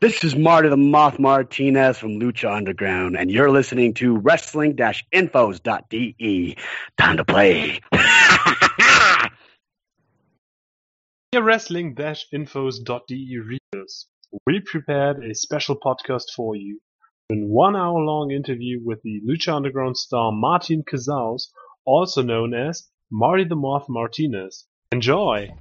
This is Marty the Moth Martinez from Lucha Underground, and you're listening to wrestling-infos.de. Time to play. Dear wrestling-infos.de readers, we prepared a special podcast for you. A one hour long interview with the Lucha Underground star Martin Casals, also known as Marty the Moth Martinez. Enjoy!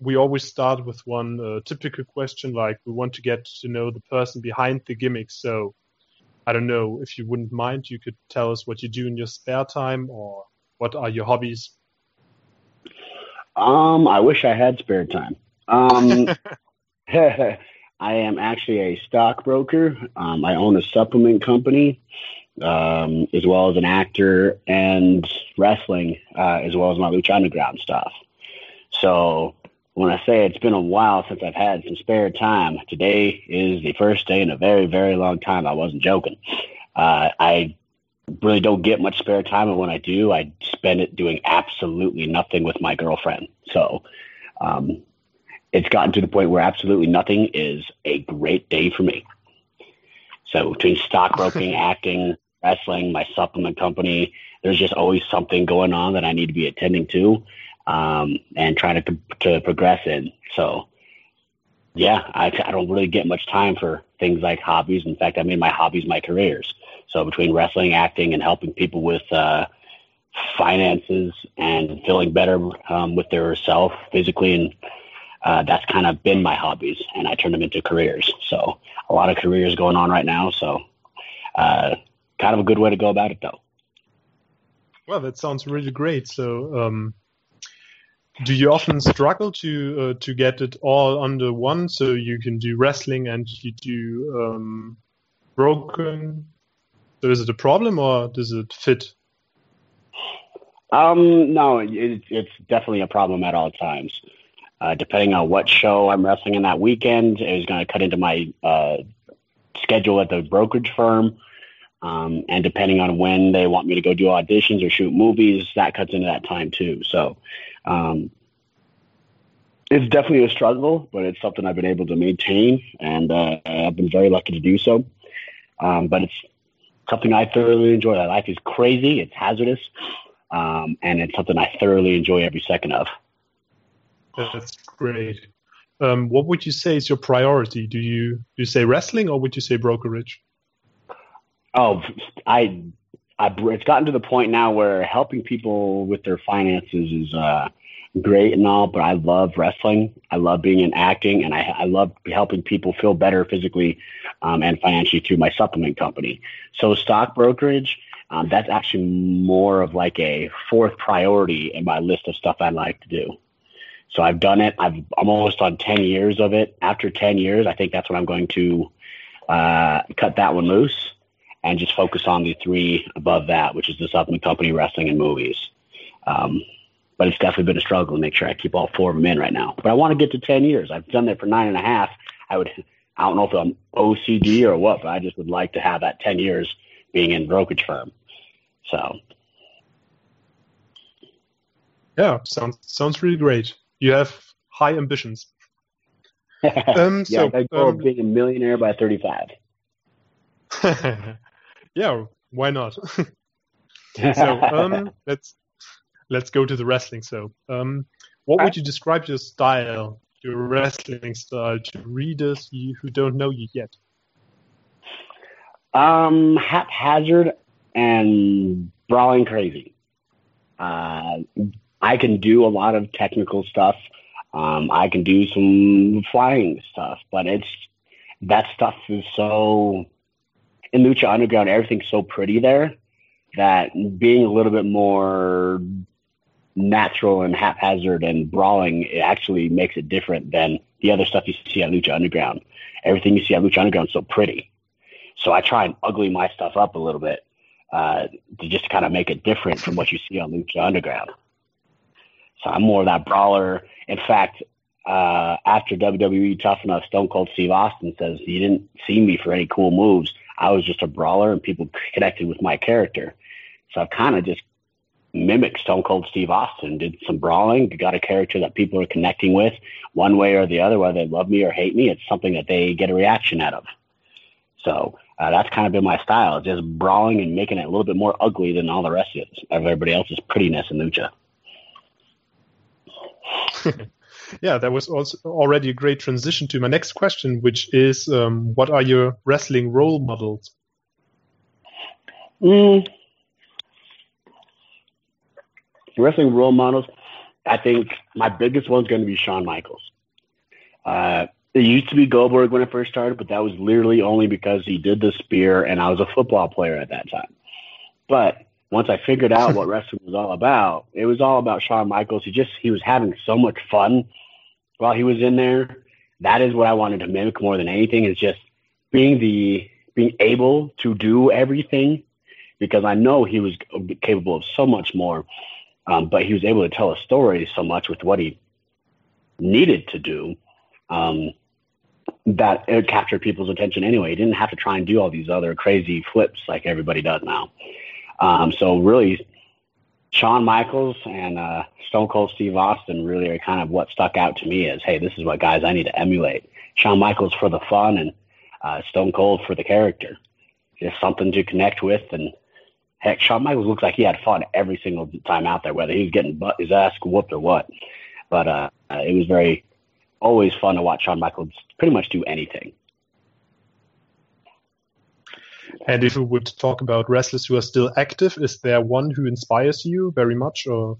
We always start with one uh, typical question like we want to get to know the person behind the gimmick. So i don't know if you wouldn't mind you could tell us what you do in your spare time or what are your hobbies? Um i wish i had spare time. Um i am actually a stockbroker. Um, i own a supplement company um, as well as an actor and wrestling uh, as well as my lucha underground stuff. So when I say it's been a while since I've had some spare time, today is the first day in a very, very long time. I wasn't joking. Uh, I really don't get much spare time, and when I do, I spend it doing absolutely nothing with my girlfriend. So um, it's gotten to the point where absolutely nothing is a great day for me. So between stockbroking, acting, wrestling, my supplement company, there's just always something going on that I need to be attending to um, and trying to to progress in. So, yeah, I, I don't really get much time for things like hobbies. In fact, I made my hobbies my careers. So between wrestling, acting, and helping people with uh, finances and feeling better um, with their self physically, and uh, that's kind of been my hobbies, and I turned them into careers. So a lot of careers going on right now. So uh, kind of a good way to go about it, though. Well, that sounds really great. So, um, do you often struggle to uh, to get it all under one? So you can do wrestling and you do um, broken. So is it a problem or does it fit? Um no it, it's definitely a problem at all times. Uh, depending on what show i'm wrestling in that weekend it is going to cut into my uh, schedule at the brokerage firm. Um, and depending on when they want me to go do auditions or shoot movies that cuts into that time too. So um, it's definitely a struggle, but it's something I've been able to maintain, and uh, I've been very lucky to do so. Um, but it's something I thoroughly enjoy. My life is crazy, it's hazardous, um, and it's something I thoroughly enjoy every second of. That's great. Um, what would you say is your priority? Do you do you say wrestling or would you say brokerage? Oh, I, I it's gotten to the point now where helping people with their finances is uh, great and all, but I love wrestling. I love being in acting, and I, I love helping people feel better physically um, and financially through my supplement company. So stock brokerage, um, that's actually more of like a fourth priority in my list of stuff I'd like to do. So I've done it. I've, I'm almost on 10 years of it. After 10 years, I think that's when I'm going to uh, cut that one loose and just focus on the three above that, which is the supplement company, wrestling, and movies. Um, but it's definitely been a struggle to make sure I keep all four of them in right now. But I want to get to 10 years. I've done that for nine and a half. I would, I don't know if I'm OCD or what, but I just would like to have that 10 years being in brokerage firm. So. Yeah, sounds, sounds really great. You have high ambitions. um, yeah, so, I go um, being a millionaire by 35. yeah, why not? so um, let's let's go to the wrestling. So, um, what would you describe your style, your wrestling style, to readers who don't know you yet? Um, haphazard and brawling crazy. Uh, I can do a lot of technical stuff. Um, I can do some flying stuff, but it's that stuff is so in Lucha Underground. Everything's so pretty there that being a little bit more natural and haphazard and brawling, it actually makes it different than the other stuff you see at Lucha Underground. Everything you see at Lucha Underground is so pretty. So I try and ugly my stuff up a little bit uh, to just kind of make it different from what you see on Lucha Underground. So I'm more of that brawler. In fact, uh, after WWE Tough Enough, Stone Cold Steve Austin says, You didn't see me for any cool moves. I was just a brawler and people connected with my character. So I've kind of just mimicked Stone Cold Steve Austin, did some brawling, got a character that people are connecting with one way or the other, whether they love me or hate me. It's something that they get a reaction out of. So uh, that's kind of been my style, just brawling and making it a little bit more ugly than all the rest of, it, of everybody else's prettiness in lucha. yeah, that was also already a great transition to my next question, which is, um, what are your wrestling role models? Mm. Wrestling role models, I think my biggest one's going to be Shawn Michaels. Uh, it used to be Goldberg when I first started, but that was literally only because he did the spear and I was a football player at that time. But once I figured out what wrestling was all about, it was all about Shawn Michaels. He just he was having so much fun while he was in there. That is what I wanted to mimic more than anything is just being the being able to do everything because I know he was capable of so much more. Um, but he was able to tell a story so much with what he needed to do um, that it captured people's attention anyway. He didn't have to try and do all these other crazy flips like everybody does now. Um, so really, Shawn Michaels and uh, Stone Cold Steve Austin really are kind of what stuck out to me as, hey, this is what guys I need to emulate. Shawn Michaels for the fun and uh, Stone Cold for the character. Just something to connect with. And heck, Shawn Michaels looks like he had fun every single time out there, whether he was getting butt, his ass whooped or what. But uh, it was very, always fun to watch Shawn Michaels pretty much do anything. And if we would talk about wrestlers who are still active, is there one who inspires you very much, or?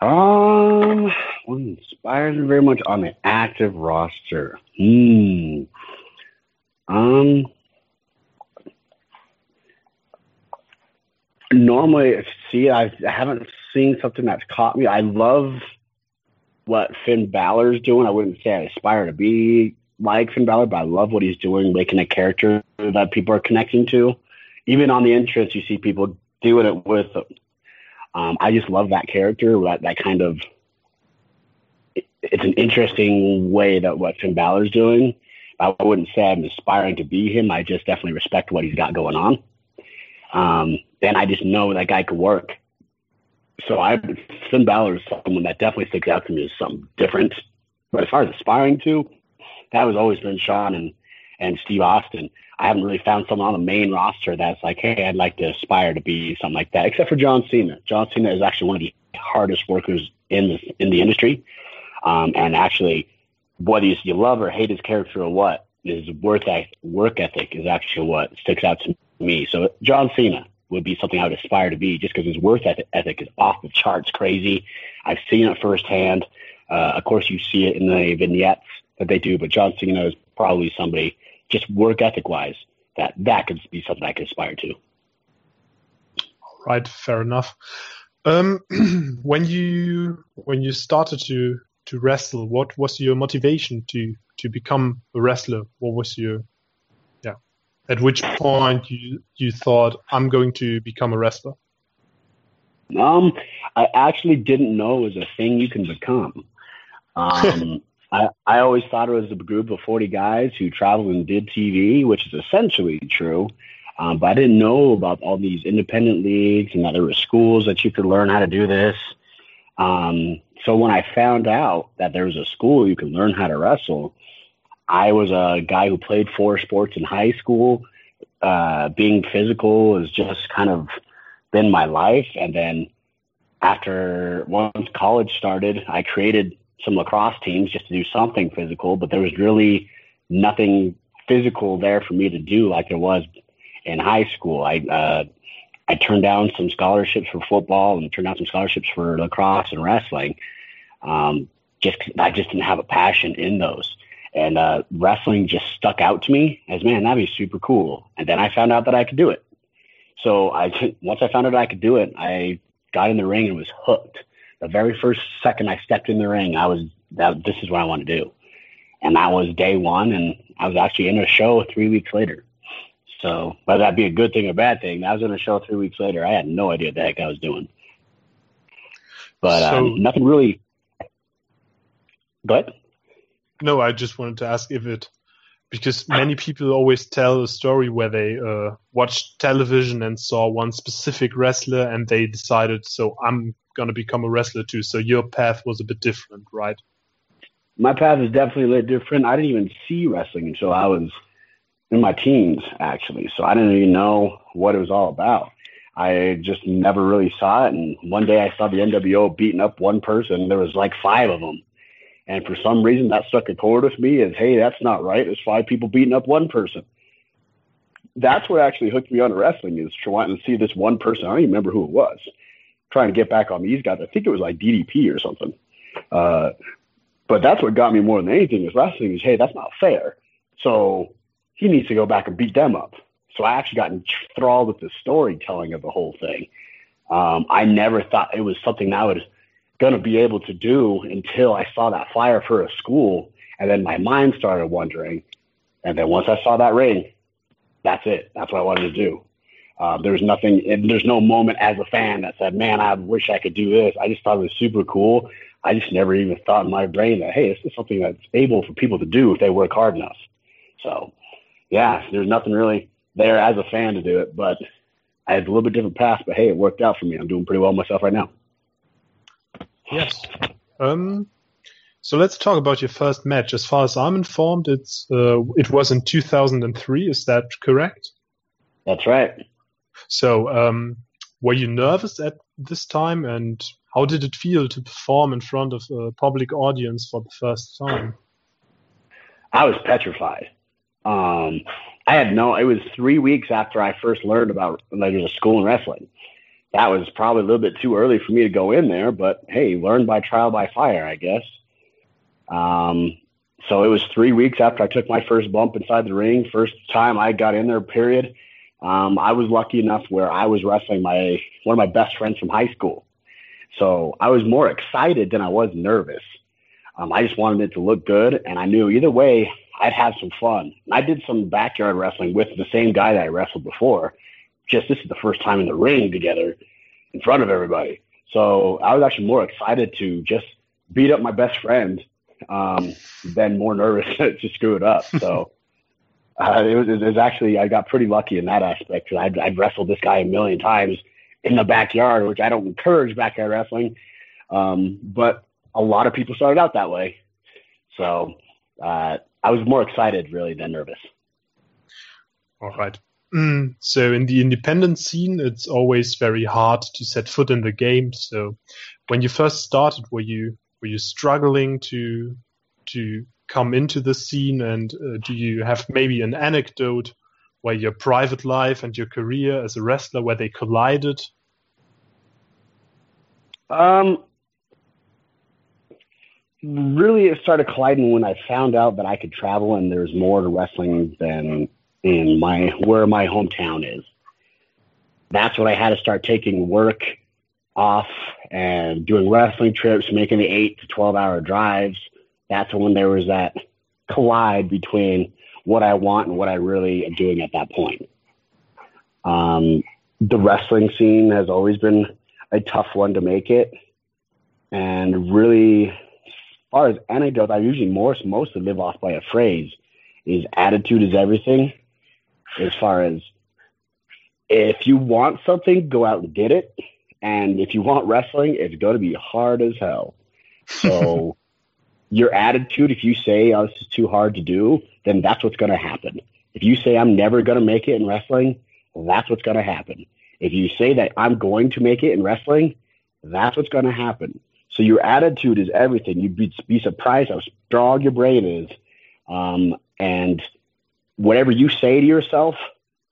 Um, one inspires me very much on the active roster. Hmm. Um. Normally, see, I, I haven't seen something that's caught me. I love what Finn Balor's doing. I wouldn't say I aspire to be like Finn Balor, but I love what he's doing, making a character that people are connecting to. Even on the entrance, you see people doing it with. Um, I just love that character. That that kind of. it's an interesting way that what Finn Balor's doing. I wouldn't say I'm aspiring to be him. I just definitely respect what he's got going on. Um, and I just know that guy could work. So I Finn Balor is someone that definitely sticks out to me as something different. But as far as aspiring to, that has always been Shawn and and Steve Austin. I haven't really found someone on the main roster that's like, hey, I'd like to aspire to be something like that, except for John Cena. John Cena is actually one of the hardest workers in the in the industry, um, and actually, whether you, love or hate his character or what, his work work ethic is actually what sticks out to me. So John Cena would be something I would aspire to be, just because his work ethic is off the charts, crazy. I've seen it firsthand. Uh, of course, you see it in the vignettes that they do, but John Cena is probably somebody just work ethic wise that that could be something I could aspire to. Right, fair enough. Um, when you when you started to to wrestle, what was your motivation to to become a wrestler? What was your? At which point you you thought I'm going to become a wrestler? Um, I actually didn't know it was a thing you can become. Um, I, I always thought it was a group of 40 guys who traveled and did TV, which is essentially true. Um, but I didn't know about all these independent leagues and that there were schools that you could learn how to do this. Um, so when I found out that there was a school you could learn how to wrestle, I was a guy who played four sports in high school. Uh, being physical has just kind of been my life. And then after once college started, I created some lacrosse teams just to do something physical, but there was really nothing physical there for me to do like there was in high school. I uh, I turned down some scholarships for football and turned down some scholarships for lacrosse and wrestling. Um, just I just didn't have a passion in those, and uh, wrestling just stuck out to me as man that'd be super cool. And then I found out that I could do it. So I once I found out I could do it, I got in the ring and was hooked the very first second I stepped in the ring, I was that this is what I want to do, and that was day one, and I was actually in a show three weeks later. So whether that be a good thing or bad thing, I was in a show three weeks later. I had no idea what the heck I was doing, but so, um, nothing really. But no, I just wanted to ask if it because many people always tell a story where they uh, watched television and saw one specific wrestler and they decided, so I'm going to become a wrestler too. So your path was a bit different, right? My path is definitely a little different. I didn't even see wrestling until I was in my teens, actually. So I didn't even know what it was all about. I just never really saw it. And one day I saw the NWO beating up one person. There was like five of them. And for some reason, that struck a chord with me as, hey, that's not right. There's five people beating up one person. That's what actually hooked me on wrestling is trying to see this one person. I don't even remember who it was. Trying to get back on these guys. I think it was like DDP or something. Uh, but that's what got me more than anything is wrestling is, hey, that's not fair. So he needs to go back and beat them up. So I actually got enthralled with the storytelling of the whole thing. Um, I never thought it was something I would going to be able to do until I saw that flyer for a school. And then my mind started wondering. And then once I saw that ring, that's it. That's what I wanted to do. Um, there's nothing, there's no moment as a fan that said, man, I wish I could do this. I just thought it was super cool. I just never even thought in my brain that, hey, this is something that's able for people to do if they work hard enough. So, yeah, there's nothing really there as a fan to do it, but I had a little bit different path, but hey, it worked out for me. I'm doing pretty well myself right now. Yes. Um, so let's talk about your first match. As far as I'm informed, it's uh, it was in 2003. Is that correct? That's right. So, um, were you nervous at this time, and how did it feel to perform in front of a public audience for the first time? I was petrified. Um, I had no. It was three weeks after I first learned about like, there was a school in wrestling that was probably a little bit too early for me to go in there, but hey, learn by trial by fire, I guess. Um, so it was three weeks after I took my first bump inside the ring, first time I got in there, period. Um, I was lucky enough where I was wrestling my one of my best friends from high school. So I was more excited than I was nervous. Um, I just wanted it to look good, and I knew either way I'd have some fun. I did some backyard wrestling with the same guy that I wrestled before, just this is the first time in the ring together in front of everybody. So I was actually more excited to just beat up my best friend um, than more nervous to screw it up. So uh, it, was, it was actually I got pretty lucky in that aspect because I'd, I'd wrestled this guy a million times in the backyard, which I don't encourage backyard wrestling, um, but a lot of people started out that way. So uh, I was more excited really than nervous. All right. Mm, so in the independent scene, it's always very hard to set foot in the game. So when you first started, were you were you struggling to to come into the scene? And uh, do you have maybe an anecdote where your private life and your career as a wrestler where they collided? Um, really, it started colliding when I found out that I could travel and there's more to wrestling than in my where my hometown is. That's when I had to start taking work off and doing wrestling trips, making the eight to twelve hour drives. That's when there was that collide between what I want and what I really am doing at that point. Um, the wrestling scene has always been a tough one to make it, and really, as far as anecdote, I usually more mostly live off by a phrase: "is attitude is everything." As far as if you want something, go out and get it. And if you want wrestling, it's going to be hard as hell. So your attitude, if you say, oh, this is too hard to do, then that's what's going to happen. If you say, I'm never going to make it in wrestling, that's what's going to happen. If you say that I'm going to make it in wrestling, that's what's going to happen. So your attitude is everything. You'd be, be surprised how strong your brain is. Um, and whatever you say to yourself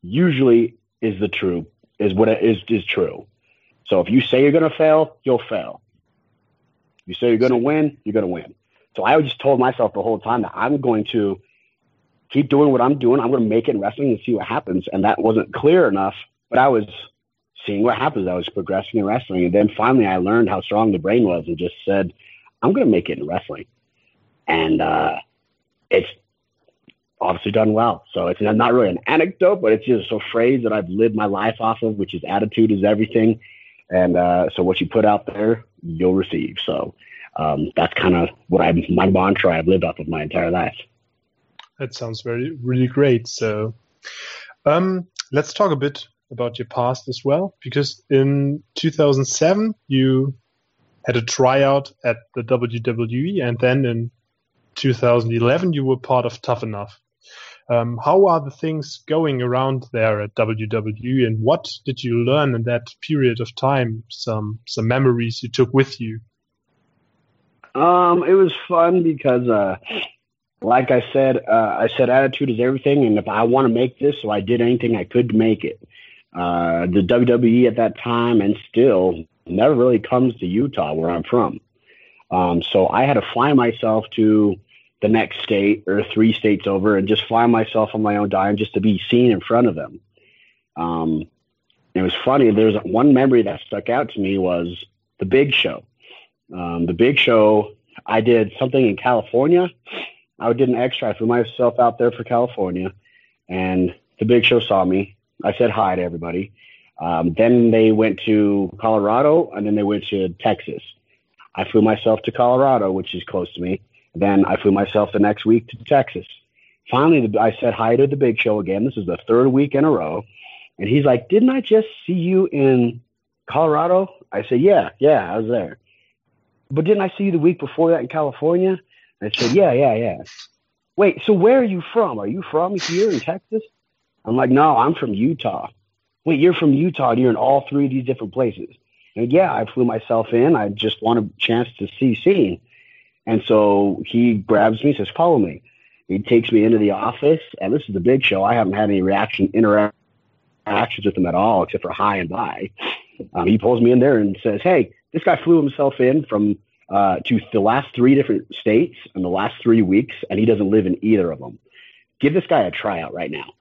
usually is the true is what is is true. So if you say you're going to fail, you'll fail. You say you're going to win, you're going to win. So I just told myself the whole time that I'm going to keep doing what I'm doing. I'm going to make it in wrestling and see what happens. And that wasn't clear enough, but I was seeing what happens. I was progressing in wrestling. And then finally I learned how strong the brain was and just said, I'm going to make it in wrestling. And, uh, it's obviously done well. So it's not really an anecdote, but it's just a phrase that I've lived my life off of, which is attitude is everything. And uh, so what you put out there, you'll receive. So um, that's kind of what I my mantra I've lived off of my entire life. that sounds very really great. So, um, let's talk a bit about your past as well, because in 2007 you had a tryout at the WWE, and then in 2011 you were part of Tough Enough. Um, how are the things going around there at WWE, and what did you learn in that period of time? Some some memories you took with you. Um, it was fun because, uh, like I said, uh, I said attitude is everything, and if I want to make this, so I did anything I could to make it. Uh, the WWE at that time and still never really comes to Utah, where I'm from. Um, so I had to fly myself to the next state or three states over and just fly myself on my own dime just to be seen in front of them. Um, it was funny. There's one memory that stuck out to me was the Big Show. Um, the Big Show, I did something in California. I did an extra. I flew myself out there for California, and the Big Show saw me. I said hi to everybody. Um, then they went to Colorado, and then they went to Texas. I flew myself to Colorado, which is close to me. Then I flew myself the next week to Texas. Finally, I said hi to the Big Show again. This is the third week in a row, and he's like, "Didn't I just see you in Colorado?" I said, "Yeah, yeah, I was there." But didn't I see you the week before that in California? I said, Yeah, yeah, yeah. Wait, so where are you from? Are you from here in Texas? I'm like, No, I'm from Utah. Wait, you're from Utah and you're in all three of these different places. And yeah, I flew myself in. I just want a chance to see scene. And so he grabs me, says, Follow me. He takes me into the office, and this is the big show. I haven't had any reaction interactions with him at all, except for hi and bye. Um, he pulls me in there and says, Hey, this guy flew himself in from uh, to the last three different states in the last three weeks, and he doesn't live in either of them. Give this guy a tryout right now.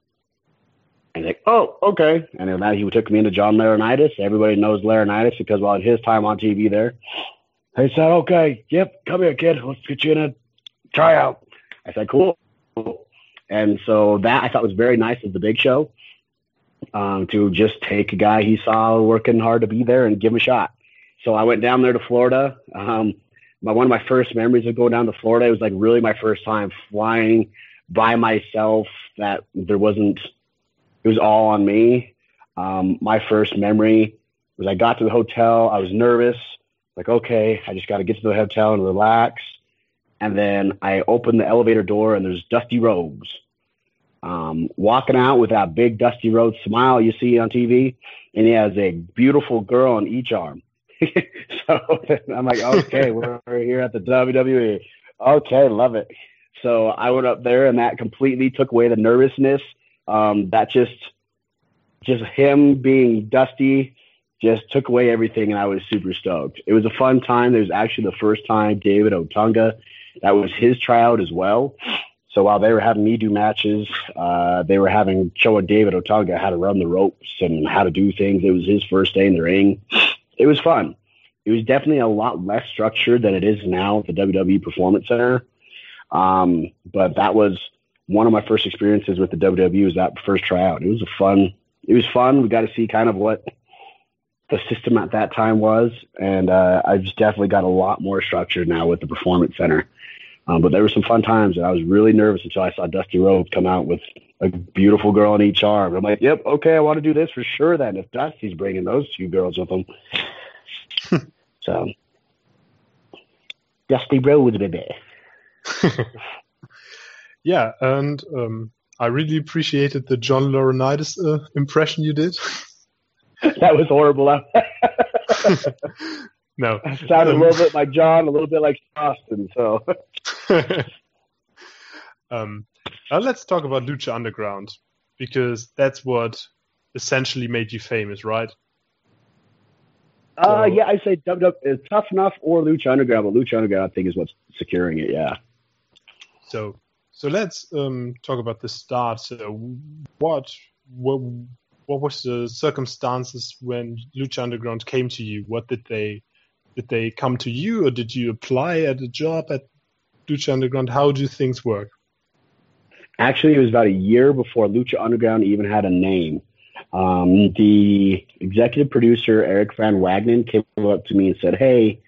And like, oh, okay. And then he took me into John Laurinaitis. Everybody knows Laurinaitis because while well, his time on TV there. He said, okay, yep, come here, kid. Let's get you in a tryout. I said, cool. And so that I thought was very nice of the big show um, to just take a guy he saw working hard to be there and give him a shot. So I went down there to Florida. Um, my, one of my first memories of going down to Florida, it was like really my first time flying by myself that there wasn't, it was all on me. Um, my first memory was I got to the hotel. I was nervous, like, okay, I just got to get to the hotel and relax. And then I open the elevator door and there's Dusty Rhodes. Um, walking out with that big Dusty Rhodes smile you see on TV, and he has a beautiful girl on each arm. so I'm like, okay, we're, here at the WWE. Okay, love it. So I went up there, and that completely took away the nervousness. Um, that just, just him being Dusty, just took away everything, and I was super stoked. It was a fun time. It was actually the first time David Otunga, that was his tryout as well. So while they were having me do matches, uh, they were having showing David Otunga how to run the ropes and how to do things. It was his first day in the ring it was fun. It was definitely a lot less structured than it is now at the WWE Performance Center. Um, but that was one of my first experiences with the WWE was that first tryout. It was a fun. It was fun. We got to see kind of what the system at that time was, and uh, I just definitely got a lot more structured now with the Performance Center. Um, but there were some fun times, and I was really nervous until I saw Dusty Rhodes come out with a beautiful girl on each arm. I'm like, yep, okay, I want to do this for sure. Then if Dusty's bringing those two girls with him, so Dusty Rhodes, baby. yeah, and um, I really appreciated the John Laurinaitis uh, impression you did. that was horrible. no, it sounded um, a little bit like John, a little bit like Austin. So. um, now let's talk about Lucha Underground because that's what essentially made you famous, right? Uh, so, yeah, I say WWE, uh, Tough Enough or Lucha Underground, but Lucha Underground I think is what's securing it. Yeah. So, so let's um, talk about the start. So, what, what, what was the circumstances when Lucha Underground came to you? What did they, did they come to you, or did you apply at a job at Lucha Underground? How do things work? Actually, it was about a year before Lucha Underground even had a name. Um, the executive producer, Eric Van Wagenen, came up to me and said, Hey,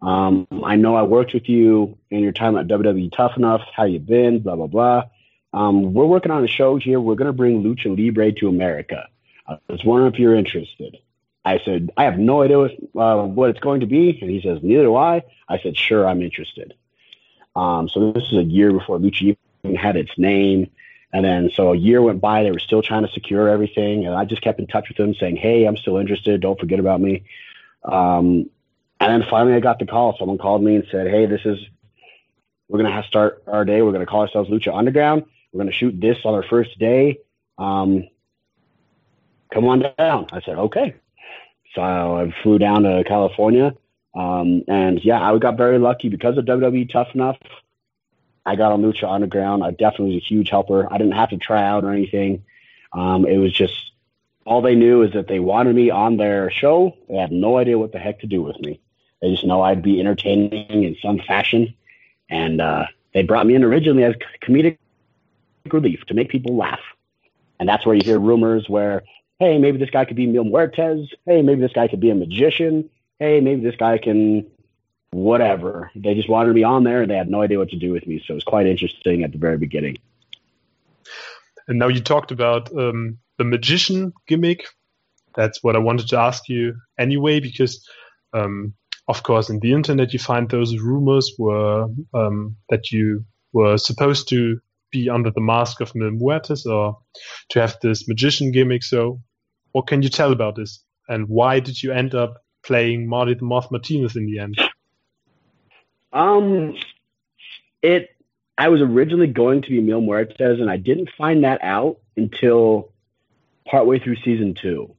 um, I know I worked with you in your time at WWE Tough Enough. How you been? Blah, blah, blah. um, we're working on a show here. We're going to bring Lucha Libre to America. I was wondering if you're interested. I said, I have no idea what, uh, what it's going to be. And he says, neither do I. I said, sure, I'm interested. Um, so this is a year before Lucha even had its name. And then so a year went by. They were still trying to secure everything. And I just kept in touch with them saying, hey, I'm still interested. Don't forget about me. Um, and then finally I got the call. Someone called me and said, hey, this is, we're going to have to start our day. We're going to call ourselves Lucha Underground. We're going to shoot this on our first day. Um, come on down. I said, okay. So I flew down to California. Um, and yeah, I got very lucky because of WWE Tough Enough. I got on Lucha Underground. I definitely was a huge helper. I didn't have to try out or anything. Um, it was just all they knew is that they wanted me on their show. They had no idea what the heck to do with me. They just know I'd be entertaining in some fashion. And uh, they brought me in originally as comedic relief to make people laugh. And that's where you hear rumors where, hey, maybe this guy could be Mil Muertes. Hey, maybe this guy could be a magician. Hey, maybe this guy can whatever. They just wanted me on there and they had no idea what to do with me. So it was quite interesting at the very beginning. And now you talked about um, the magician gimmick. That's what I wanted to ask you anyway, because um, of course in the internet you find those rumors were um, that you were supposed to be under the mask of Mil Muertes or to have this magician gimmick. So what can you tell about this? And why did you end up playing Marty the Moth Martinez in the end? Um, it. I was originally going to be Mil Muertes, and I didn't find that out until partway through season two.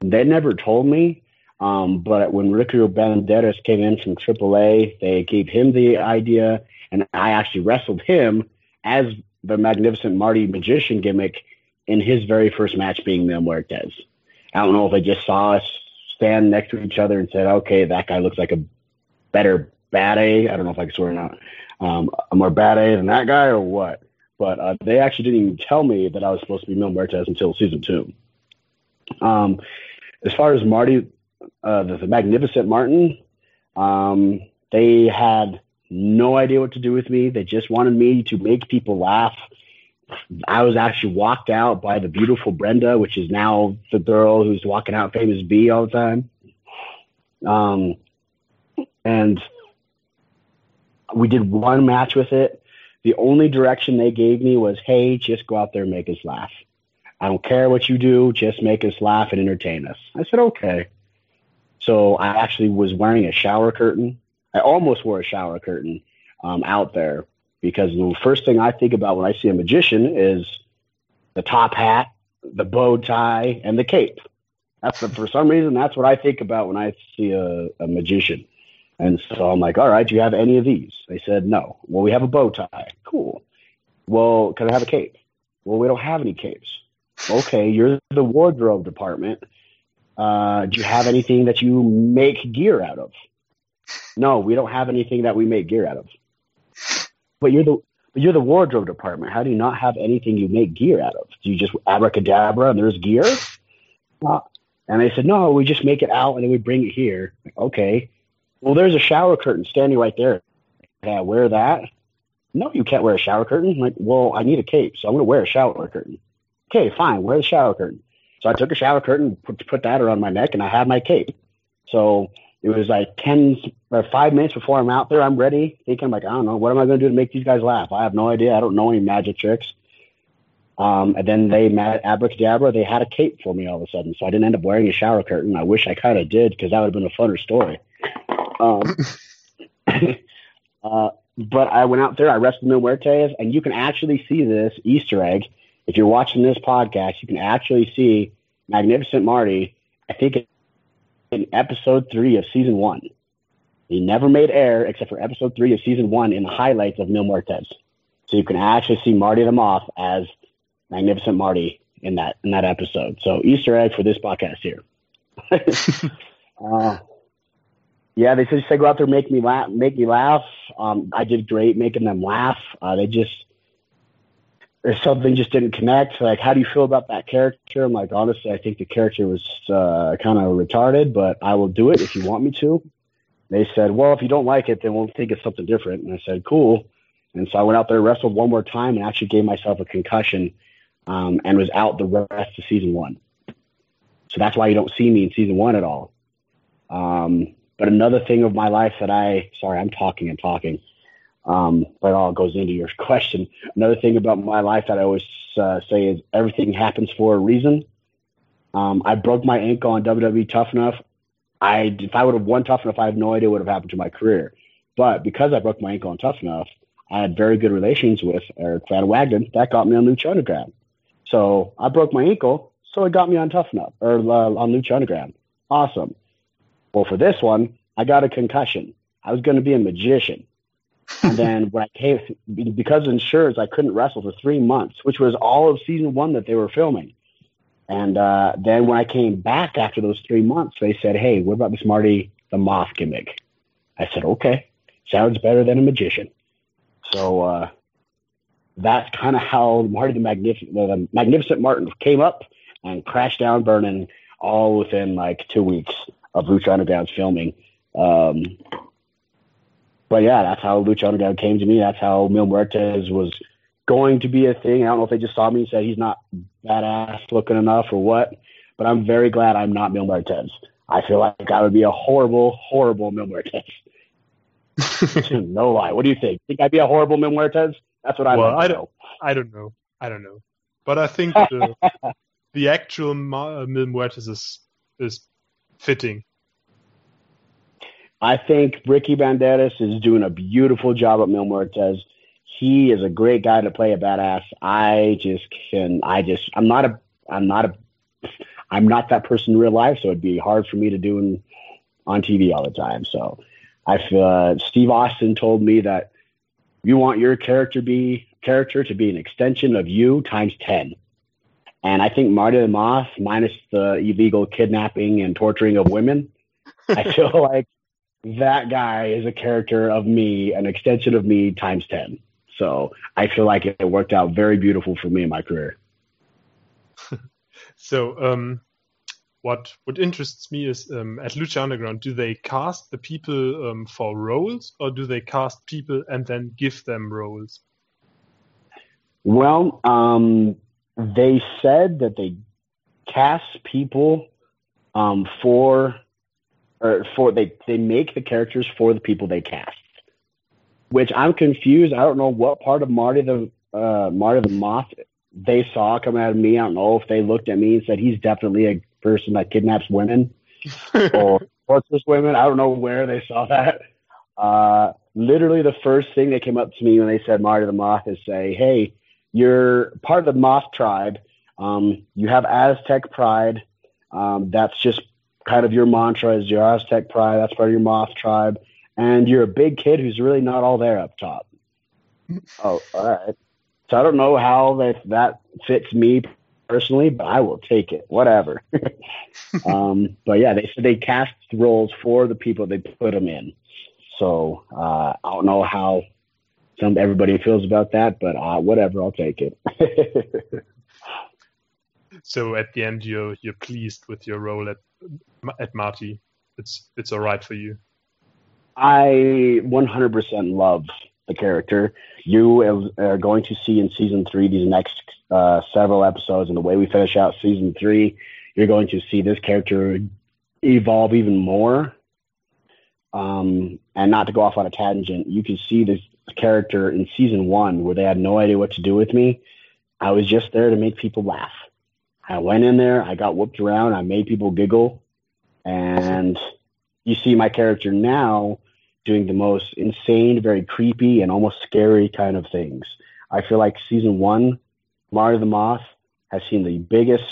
They never told me. Um, but when Ricardo Banderas came in from AAA, they gave him the idea, and I actually wrestled him as the Magnificent Marty magician gimmick in his very first match being Mil Muertes. I don't know if they just saw us stand next to each other and said, okay, that guy looks like a better bad A. I don't know if I can swear or not. Um, a more bad A than that guy or what. But uh, they actually didn't even tell me that I was supposed to be Mil Muertes until season two. Um, as far as Marty, uh, the, the, Magnificent Martin, um, they had no idea what to do with me. They just wanted me to make people laugh. I was actually walked out by the beautiful Brenda, which is now the girl who's walking out famous B all the time. Um, and we did one match with it. The only direction they gave me was, hey, just go out there and make us laugh. I don't care what you do, just make us laugh and entertain us. I said, okay. So I actually was wearing a shower curtain. I almost wore a shower curtain um, out there because the first thing I think about when I see a magician is the top hat, the bow tie, and the cape. That's the, for some reason that's what I think about when I see a, a magician. And so I'm like, all right, do you have any of these? They said, no. Well, we have a bow tie. Cool. Well, can I have a cape? Well, we don't have any capes. Okay, you're the wardrobe department. Uh, do you have anything that you make gear out of? No, we don't have anything that we make gear out of. But you're the but you're the wardrobe department. How do you not have anything you make gear out of? Do you just abracadabra and there's gear? Uh, and they said, no, we just make it out and then we bring it here. Okay. Well, there's a shower curtain standing right there. Can I wear that? No, you can't wear a shower curtain. I'm like, well, I need a cape, so I'm going to wear a shower curtain. Okay, fine, wear the shower curtain. So I took a shower curtain, put, put that around my neck, and I had my cape. So it was like 10 or five minutes before I'm out there. I'm ready, thinking, I'm like, I don't know, what am I going to do to make these guys laugh? I have no idea. I don't know any magic tricks. Um, and then they, met abracadabra, they had a cape for me all of a sudden. So I didn't end up wearing a shower curtain. I wish I kind of did because that would have been a funner story. Um, uh, but I went out there, I wrestled Mil Muertes, and you can actually see this Easter egg. If you're watching this podcast, you can actually see Magnificent Marty, I think in episode three of season one. He never made air except for episode three of season one in the highlights of Mil Muertes. So you can actually see Marty the Moth as Magnificent Marty in that in that episode. So Easter egg for this podcast here. uh, yeah, they just say go out there, make me laugh, make me laugh. Um, I did great making them laugh. Uh, they just there's something just didn't connect. Like, how do you feel about that character? I'm like, honestly, I think the character was uh, kind of retarded, but I will do it if you want me to. They said, well, if you don't like it, then we'll think it's something different. And I said, cool. And so I went out there, wrestled one more time, and actually gave myself a concussion um, and was out the rest of season one. So that's why you don't see me in season one at all. Um, but another thing of my life that I, sorry, I'm talking and talking, um, but it all goes into your question. Another thing about my life that I always uh, say is everything happens for a reason. Um, I broke my ankle on WWE Tough Enough. I, if I would have won Tough Enough, I have no idea what would have happened to my career. But because I broke my ankle on Tough Enough, I had very good relations with Eric Van Wagenen. That got me on Lucha Underground. So I broke my ankle, so it got me on Tough Enough or uh, on Lucha Underground. Awesome. Well, for this one, I got a concussion. I was going to be a magician. And then when I came, because of insurance, I couldn't wrestle for three months, which was all of season one that they were filming. And uh, then when I came back after those three months, they said, "Hey, what about this Marty the Moth gimmick?" I said, "Okay, sounds better than a magician." So uh, that's kind of how Marty the Magnificent, the Magnificent Martin came up and crashed down, burning all within like two weeks of Lucha Underground's filming. Um, but yeah, that's how Lucha Underground came to me. That's how Mil Muertes was going to be a thing. I don't know if they just saw me and said he's not badass looking enough or what, but I'm very glad I'm not Mil Muertes. I feel like I would be a horrible, horrible Mil Muertes. no lie. What do you think? Think I'd be a horrible Mil Muertes? That's what I. Well, I don't. I don't know. I don't know. But I think the, the actual Ma- uh, Mil Muertes is is fitting. I think Ricky Banderas is doing a beautiful job at Mil Muertes. He is a great guy to play a badass. I just can. I just. I'm not a. I'm not a. I'm not that person in real life, so it'd be hard for me to do in, on TV all the time. So, I feel uh, Steve Austin told me that you want your character be character to be an extension of you times ten. And I think Marty the Moth, minus the illegal kidnapping and torturing of women, I feel like that guy is a character of me, an extension of me times 10. So I feel like it worked out very beautiful for me in my career. so, um, what what interests me is um, at Lucha Underground, do they cast the people um, for roles, or do they cast people and then give them roles? Well, um, they said that they cast people um, for or for they they make the characters for the people they cast. Which I'm confused. I don't know what part of Marty the uh, Marty the Moth they saw come out of me. I don't know if they looked at me and said he's definitely a person that kidnaps women or tortures women. I don't know where they saw that. Uh, literally, the first thing that came up to me when they said Marty the Moth is say, "Hey, you're part of the Moth tribe. Um, you have Aztec pride. Um, that's just kind of your mantra is your Aztec pride. That's part of your Moth tribe. And you're a big kid who's really not all there up top. oh, all right. So I don't know how that that fits me personally, but I will take it. Whatever. um, but yeah, they said they cast roles for the people they put them in. So uh, I don't know how some everybody feels about that, but uh, whatever, I'll take it. so at the end, you're you're pleased with your role at at Marty. It's it's all right for you. I 100% love the character. You are going to see in season three these next uh, several episodes, and the way we finish out season three, you're going to see this character evolve even more. Um, and not to go off on a tangent, you can see this character in season one where they had no idea what to do with me. I was just there to make people laugh. I went in there, I got whooped around, I made people giggle, and you see my character now doing the most insane, very creepy, and almost scary kind of things. I feel like season one, Marty the Moth, has seen the biggest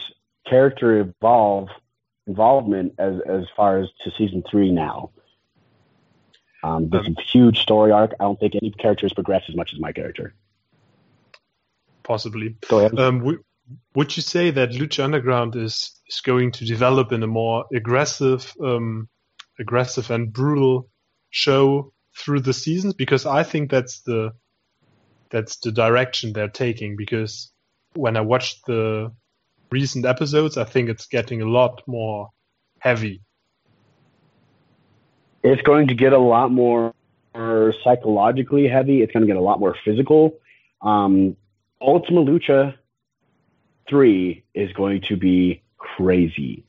character evolve involvement as as far as to season three now. Um, this um, huge story arc. I don't think any character has progressed as much as my character. Possibly. Go ahead. Um, would you say that Lucha Underground is, is going to develop in a more aggressive, um, aggressive and brutal show through the seasons? Because I think that's the that's the direction they're taking. Because when I watched the recent episodes, I think it's getting a lot more heavy. It's going to get a lot more psychologically heavy. It's going to get a lot more physical. Um, Ultima Lucha 3 is going to be crazy.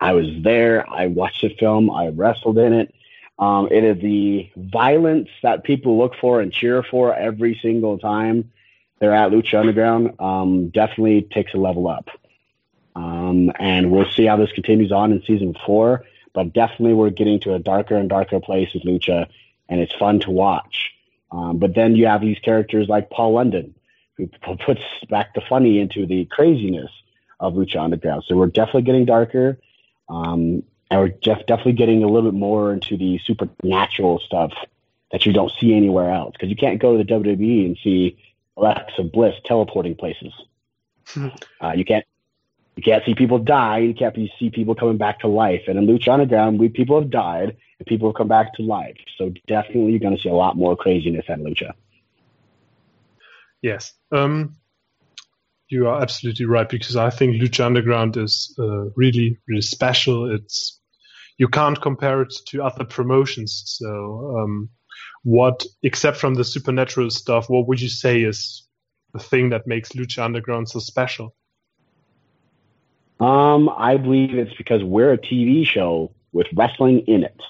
I was there. I watched the film. I wrestled in it. Um, it is the violence that people look for and cheer for every single time they're at Lucha Underground. Um, definitely takes a level up. Um, and we'll see how this continues on in season four. But definitely, we're getting to a darker and darker place with Lucha, and it's fun to watch. Um, but then you have these characters like Paul London, who puts back the funny into the craziness of Lucha Underground. So we're definitely getting darker. Um, and we're def- definitely getting a little bit more into the supernatural stuff that you don't see anywhere else. Because you can't go to the WWE and see Alexa Bliss teleporting places. uh, you can't you can't see people die. You can't see people coming back to life. And in Lucha Underground, we people have died and people have come back to life. So definitely, you're going to see a lot more craziness in Lucha. Yes, um, you are absolutely right because I think Lucha Underground is uh, really really special. It's you can't compare it to other promotions. So, um, what, except from the supernatural stuff, what would you say is the thing that makes Lucha Underground so special? Um, I believe it's because we're a TV show with wrestling in it,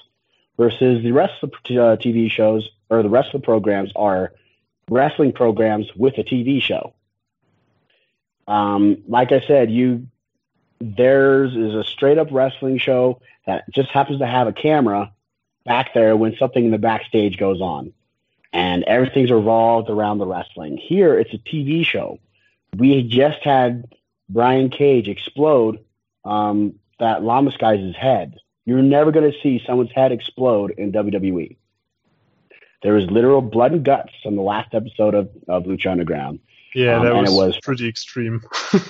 versus the rest of the uh, TV shows or the rest of the programs are wrestling programs with a TV show. Um, like I said, you theirs is a straight up wrestling show that just happens to have a camera back there when something in the backstage goes on. And everything's revolved around the wrestling. Here, it's a TV show. We just had Brian Cage explode um, that Llamas guy's head. You're never going to see someone's head explode in WWE. There was literal blood and guts on the last episode of, of Lucha Underground. Yeah, um, that was, was pretty extreme.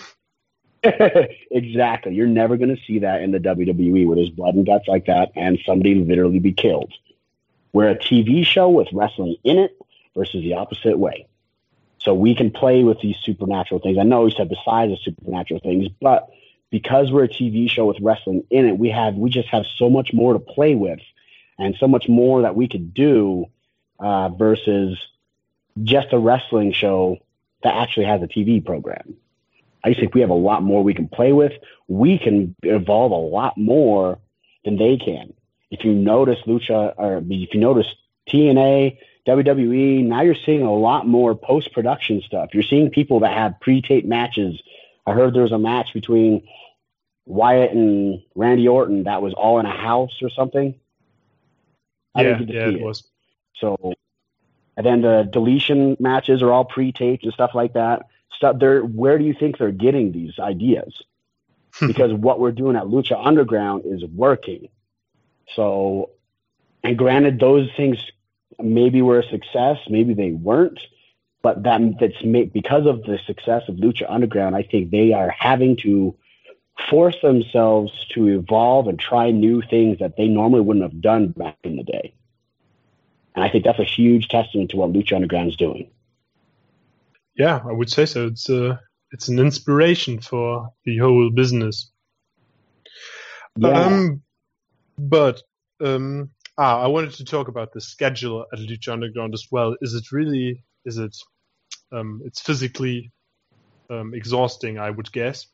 exactly. You're never going to see that in the WWE where there's blood and guts like that and somebody literally be killed. We're a TV show with wrestling in it versus the opposite way. So we can play with these supernatural things. I know we said besides the supernatural things, but because we're a TV show with wrestling in it, we have we just have so much more to play with and so much more that we could do uh, versus just a wrestling show that actually has a TV program. I just think we have a lot more we can play with. We can evolve a lot more than they can. If you notice Lucha, or if you notice TNA, WWE, now you're seeing a lot more post production stuff. You're seeing people that have pre tape matches. I heard there was a match between Wyatt and Randy Orton that was all in a house or something. I yeah, yeah, it, it was. So, and then the deletion matches are all pre taped and stuff like that stuff. They're where do you think they're getting these ideas? Hmm. because what we're doing at Lucha Underground is working. So, and granted, those things maybe were a success, maybe they weren't, but that that's made, because of the success of Lucha Underground. I think they are having to force themselves to evolve and try new things that they normally wouldn't have done back in the day. And I think that's a huge testament to what Lucha Underground is doing. Yeah, I would say so. It's a it's an inspiration for the whole business. Yeah. Um, but um, ah, I wanted to talk about the schedule at Lucha Underground as well. Is it really? Is it? Um, it's physically um, exhausting, I would guess.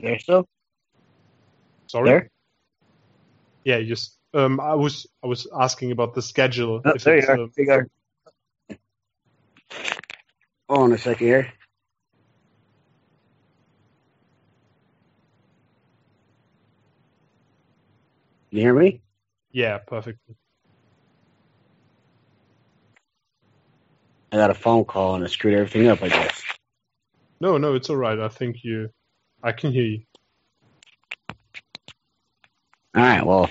There, so. Sorry. There? Yeah, just um, I was I was asking about the schedule. Oh, there you are. Uh, you go. Hold on a second here. You hear me? Yeah, perfectly. I got a phone call and it screwed everything up, I guess. No, no, it's all right. I think you, I can hear you. All right. Well,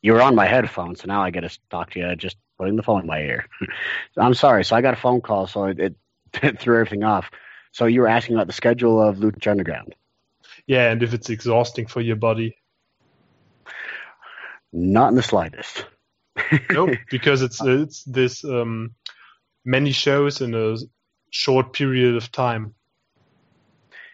you were on my headphones, so now I get to talk to you just putting the phone in my ear. I'm sorry. So I got a phone call, so it, it threw everything off. So you were asking about the schedule of Lucha Underground. Yeah, and if it's exhausting for your body. Not in the slightest. no, because it's it's this um, many shows in a short period of time.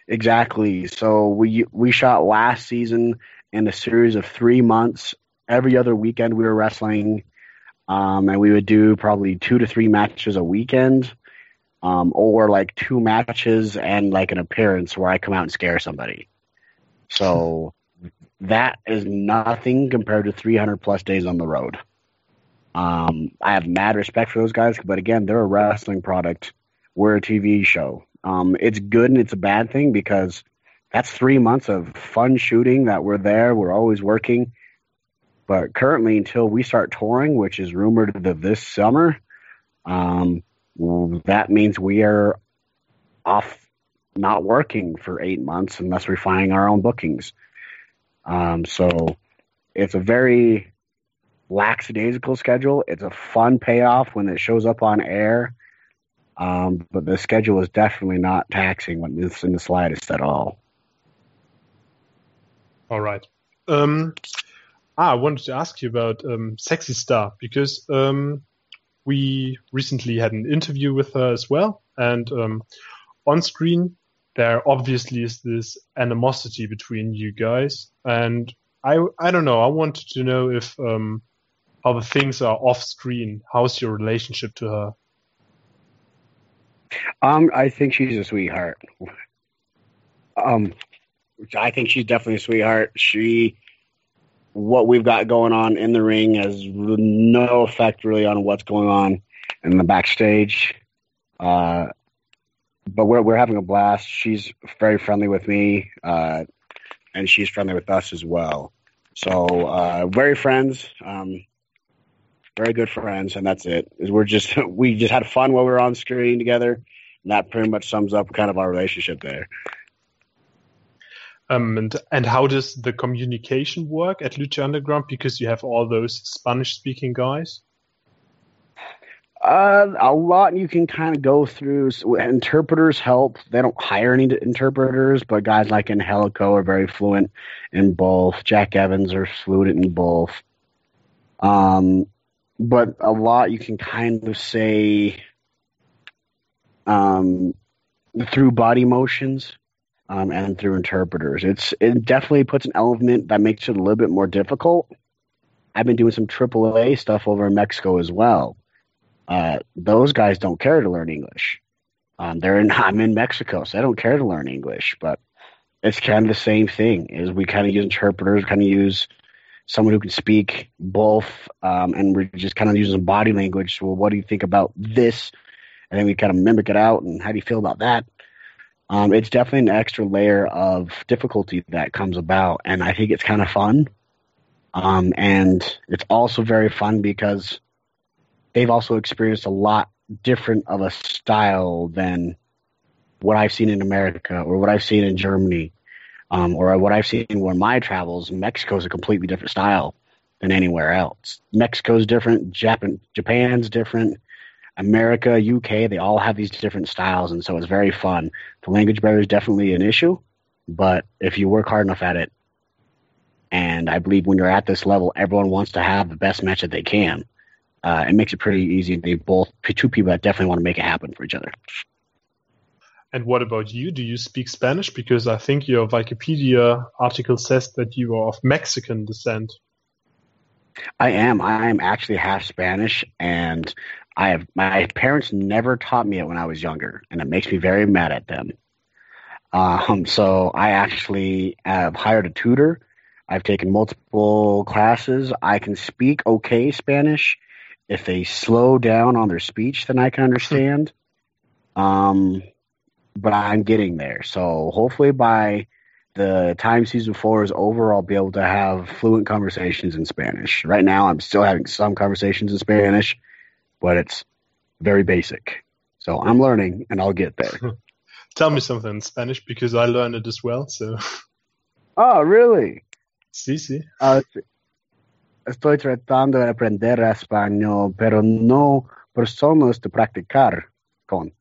Exactly. So we we shot last season in a series of three months. Every other weekend we were wrestling, um, and we would do probably two to three matches a weekend, um, or like two matches and like an appearance where I come out and scare somebody. So that is nothing compared to 300 plus days on the road. Um, I have mad respect for those guys, but again, they're a wrestling product. We're a TV show. Um, it's good and it's a bad thing because that's three months of fun shooting that we're there. We're always working. But currently, until we start touring, which is rumored that this summer, um, that means we are off not working for eight months unless we're finding our own bookings. Um, so it's a very lackadaisical schedule. It's a fun payoff when it shows up on air. Um, but the schedule is definitely not taxing when it's in the slightest at all. All right. Um, ah, I wanted to ask you about um, Sexy Star because um, we recently had an interview with her as well, and um, on screen there obviously is this animosity between you guys, and I I don't know. I wanted to know if um, how the things are off screen. How's your relationship to her? Um, I think she's a sweetheart. Um, I think she's definitely a sweetheart. She, what we've got going on in the ring has no effect really on what's going on in the backstage. Uh, but we're we're having a blast. She's very friendly with me, uh, and she's friendly with us as well. So uh, very friends, um, very good friends, and that's it. We're just we just had fun while we were on screen together. And that pretty much sums up kind of our relationship there. Um, and and how does the communication work at Lucha Underground? Because you have all those Spanish speaking guys. Uh, a lot you can kind of go through. Interpreters help. They don't hire any interpreters, but guys like Angelico are very fluent in both. Jack Evans are fluent in both. Um, but a lot you can kind of say um, through body motions um, and through interpreters. It's it definitely puts an element that makes it a little bit more difficult. I've been doing some AAA stuff over in Mexico as well uh, those guys don't care to learn English. Um, they're in, I'm in Mexico, so I don't care to learn English. But it's kind of the same thing. Is we kind of use interpreters, kind of use someone who can speak both, um, and we're just kind of using body language. Well, what do you think about this? And then we kind of mimic it out. And how do you feel about that? Um, it's definitely an extra layer of difficulty that comes about, and I think it's kind of fun. Um, and it's also very fun because they've also experienced a lot different of a style than what I've seen in America or what I've seen in Germany um, or what I've seen in my travels. Mexico is a completely different style than anywhere else. Mexico's different, Japan, Japan's different, America, UK, they all have these different styles, and so it's very fun. The language barrier is definitely an issue, but if you work hard enough at it, and I believe when you're at this level, everyone wants to have the best match that they can uh, it makes it pretty easy. They both two people that definitely want to make it happen for each other. And what about you? Do you speak Spanish? Because I think your Wikipedia article says that you are of Mexican descent. I am. I am actually half Spanish, and I have my parents never taught me it when I was younger, and it makes me very mad at them. Um, so I actually have hired a tutor. I've taken multiple classes. I can speak okay Spanish, if they slow down on their speech, then I can understand. um, but I'm getting there. So hopefully by the time season four is over, I'll be able to have fluent conversations in Spanish. Right now, I'm still having some conversations in Spanish, but it's very basic. So I'm learning, and I'll get there. Tell me something in Spanish because I learned it as well. So. Oh, really? Sí, sí. Uh, estoy tratando de aprender español, pero no personas de practicar con.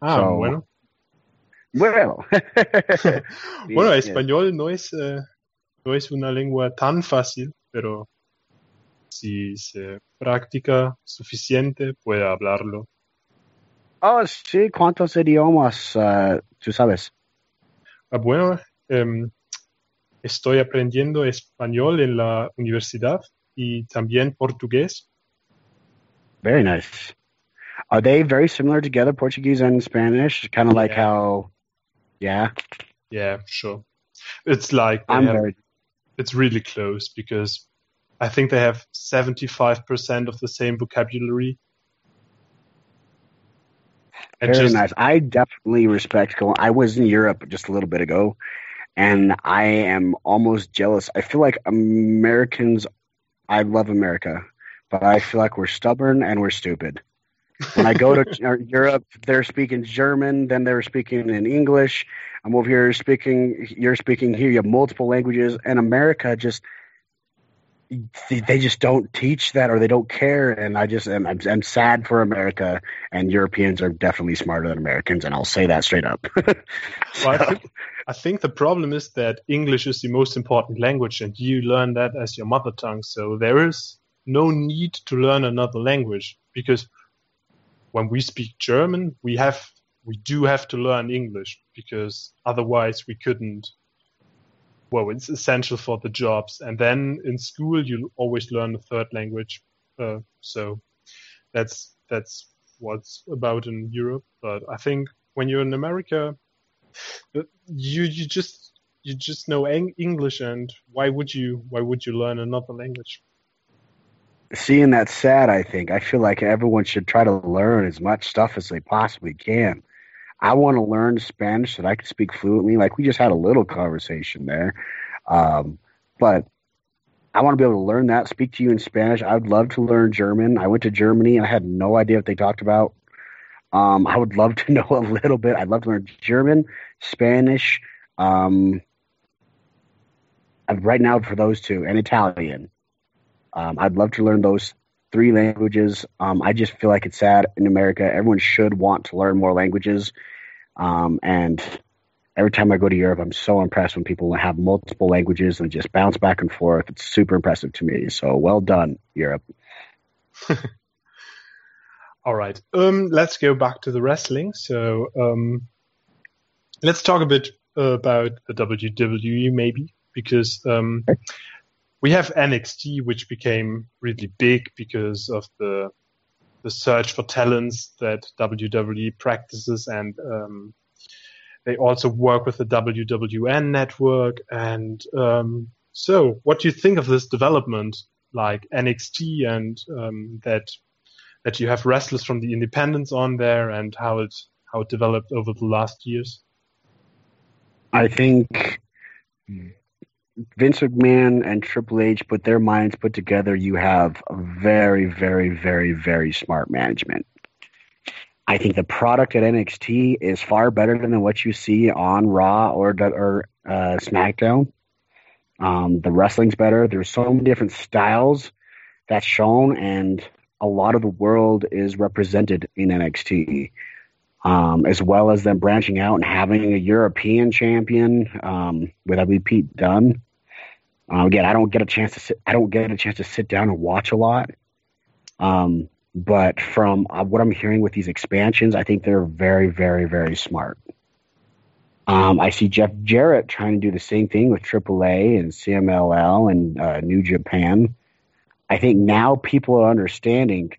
Ah, so, bueno. Bueno. bueno, español no es, eh, no es una lengua tan fácil, pero si se practica suficiente, puede hablarlo. Oh, sí, ¿cuántos idiomas uh, tú sabes? Ah, bueno, um, estoy aprendiendo español en la universidad y también portugués. Very nice. Are they very similar together, Portuguese and Spanish? Kind of like Yeah. how, yeah. Yeah, sure. It's like I'm have- very it's really close because I think they have 75% of the same vocabulary. And Very just, nice. I definitely respect going. I was in Europe just a little bit ago, and I am almost jealous. I feel like Americans. I love America, but I feel like we're stubborn and we're stupid. When I go to Europe, they're speaking German, then they're speaking in English. I'm over here speaking. You're speaking here. You have multiple languages, and America just. They they just don't teach that, or they don't care, and I just am I'm, I'm sad for America and Europeans are definitely smarter than Americans, and I'll say that straight up. Well, I think, I think the problem is that English is the most important language and you learn that as your mother tongue. So there is no need to learn another language because when we speak German, we have, we do have to learn English because otherwise we couldn't. Well, it's essential for the jobs. And then in school, you always learn a third language. Uh, so that's, that's what's about in Europe. But I think when you're in America, you you just you just know English, and why would you why would you learn another language? seeing that's sad. I think I feel like everyone should try to learn as much stuff as they possibly can. I want to learn Spanish so that I can speak fluently. Like we just had a little conversation there, um, but I want to be able to learn that. Speak to you in Spanish. I would love to learn German. I went to Germany and I had no idea what they talked about. Um, I would love to know a little bit. I'd love to learn German, Spanish, um, uh, right now for those two, and Italian. Um, I'd love to learn those three languages. Um, I just feel like it's sad in America. Everyone should want to learn more languages. Um, and every time I go to Europe, I'm so impressed when people have multiple languages and just bounce back and forth. It's super impressive to me. So well done, Europe. All right, um, let's go back to the wrestling. So um, let's talk a bit uh, about the WWE, maybe because um, Okay. We have NXT, which became really big because of the the search for talents that WWE practices, and um, they also work with the WWN network. And um, so, what do you think of this development, like NXT, and um, that that you have wrestlers from the independents on there, and how it how it developed over the last years? I think Vince McMahon and Triple H put their minds put together. You have very, very, very, very smart management. I think the product at NXT is far better than what you see on Raw or or uh, SmackDown. Um, the wrestling's better. There's so many different styles that's shown, and a lot of the world is represented in NXT um, as well as them branching out and having a European champion um, with I believe Pete Dunne. Uh, again, I don't get a chance to sit. I don't get a chance to sit down and watch a lot. Um, but from uh, what I'm hearing with these expansions, I think they're very, very, very smart. Um, I see Jeff Jarrett trying to do the same thing with AAA and CMLL and uh, New Japan. I think now people are understanding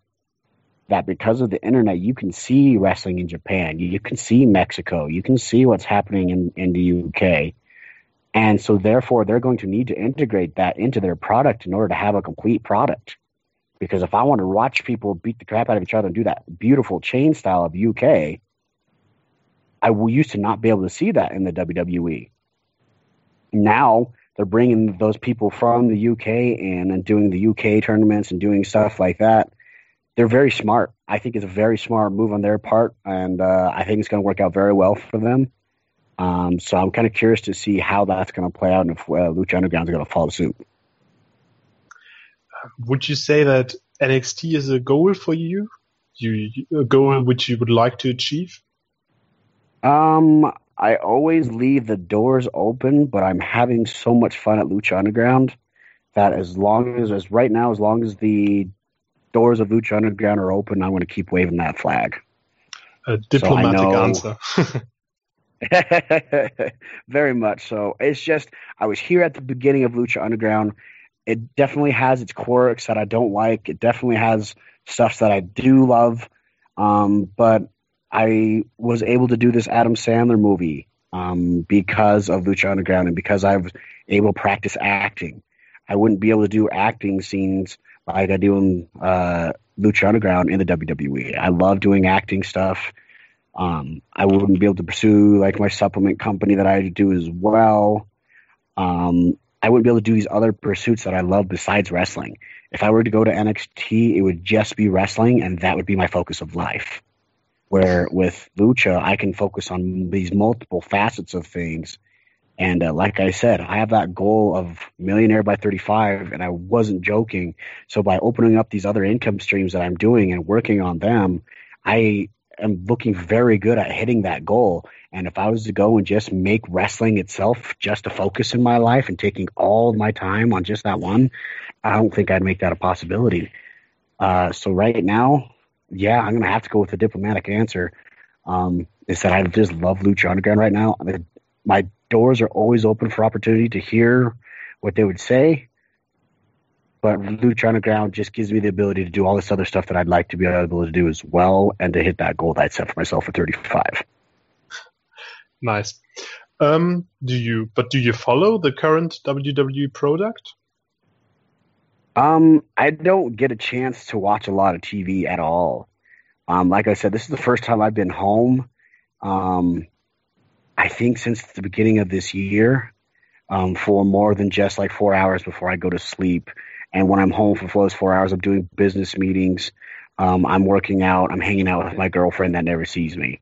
that because of the internet, you can see wrestling in Japan, you, can see Mexico, you can see what's happening in, in the UK. And so, therefore, they're going to need to integrate that into their product in order to have a complete product. Because if I want to watch people beat the crap out of each other and do that beautiful chain style of UK, I used to not be able to see that in the WWE. Now they're bringing those people from the UK in and doing the UK tournaments and doing stuff like that they're very smart. I think it's a very smart move on their part, and uh, I think it's going to work out very well for them. Um, so I'm kind of curious to see how that's going to play out and if uh, Lucha Underground is going to follow suit. Would you say that NXT is a goal for you? You a goal which you would like to achieve? Um, I always leave the doors open, but I'm having so much fun at Lucha Underground that as long as, as right now, as long as the doors of Lucha Underground are open, I'm going to keep waving that flag. A diplomatic know- answer. Very much so. It's just I was here at the beginning of Lucha Underground. It definitely has its quirks that I don't like. It definitely has stuff that I do love. Um, but I was able to do this Adam Sandler movie um, because of Lucha Underground and because I was able to practice acting. I wouldn't be able to do acting scenes like I do in uh, Lucha Underground in the WWE. I love doing acting stuff. Um, I wouldn't be able to pursue like my supplement company that I do as well. Um, I wouldn't be able to do these other pursuits that I love besides wrestling. If I were to go to NXT, it would just be wrestling, and that would be my focus of life. Where with Lucha, I can focus on these multiple facets of things. And uh, like I said, I have that goal of millionaire by 35, and I wasn't joking. So by opening up these other income streams that I'm doing and working on them, I am looking very good at hitting that goal. And if I was to go and just make wrestling itself just a focus in my life and taking all my time on just that one, I don't think I'd make that a possibility. Uh, so right now, yeah, I'm gonna have to go with the diplomatic answer. Um, is that I just love Lucha Underground right now. I mean, my doors are always open for opportunity to hear what they would say. But Lucha Underground just gives me the ability to do all this other stuff that I'd like to be able to do as well and to hit that goal that I set for myself for 35. Nice. Um, do you, but do you follow the current WWE product? Um, I don't get a chance to watch a lot of TV at all. Um, like I said, this is the first time I've been home. Um, I think since the beginning of this year, um, for more than just like four hours before I go to sleep. And when I'm home for those four hours, I'm doing business meetings. Um, I'm working out. I'm hanging out with my girlfriend that never sees me.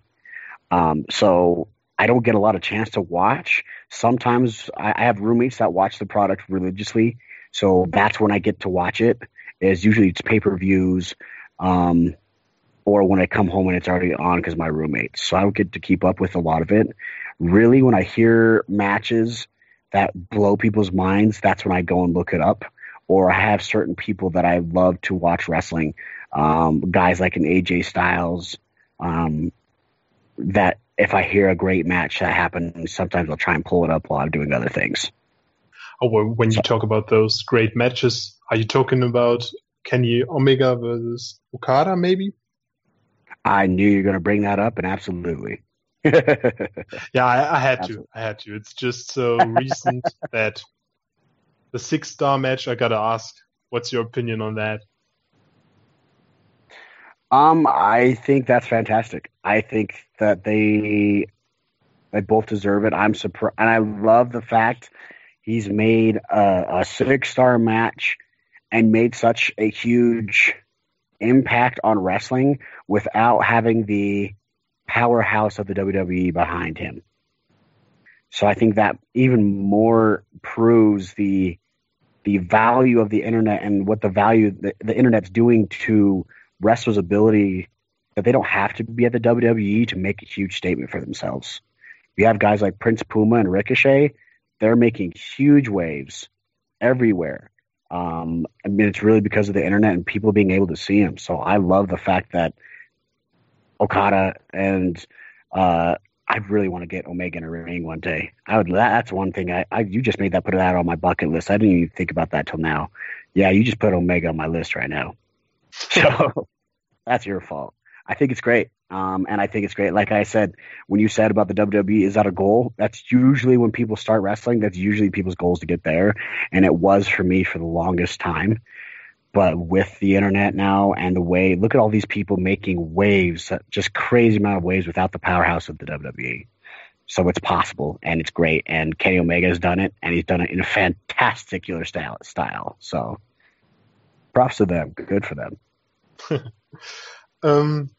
Um, so I don't get a lot of chance to watch. Sometimes I, I have roommates that watch the product religiously, so that's when I get to watch it. Is usually it's pay per views, um, or when I come home and it's already on because my roommates. So I don't get to keep up with a lot of it. Really, when I hear matches that blow people's minds, that's when I go and look it up. Or I have certain people that I love to watch wrestling, um, guys like an AJ Styles, um, that if I hear a great match that happened, sometimes I'll try and pull it up while I'm doing other things. Oh, well, when you talk about those great matches, are you talking about Kenny Omega versus Okada, maybe? I knew you were going to bring that up, and absolutely. yeah, I, I had absolutely. to. I had to. It's just so recent that the six star match. I gotta ask, what's your opinion on that? Um, I think that's fantastic. I think that they they both deserve it. I'm surprised, and I love the fact he's made a, a six star match and made such a huge impact on wrestling without having the powerhouse of the WWE behind him. So I think that even more proves the the value of the internet and what the value the, the internet's doing to wrestlers' ability that they don't have to be at the WWE to make a huge statement for themselves. You have guys like Prince Puma and Ricochet; they're making huge waves everywhere. Um, I mean, it's really because of the internet and people being able to see them. So I love the fact that Okada and uh, I really want to get Omega in a ring one day. I would. That's one thing. I, I you just made that put that on my bucket list. I didn't even think about that till now. Yeah, you just put Omega on my list right now. So that's your fault. I think it's great. Um, and I think it's great. Like I said, when you said about the WWE, is that a goal? That's usually when people start wrestling. That's usually people's goals to get there. And it was for me for the longest time. But with the internet now and the way, look at all these people making waves, just crazy amount of waves without the powerhouse of the WWE. So it's possible and it's great. And Kenny Omega has done it and he's done it in a fantastic style. style. So props to them. Good for them. um,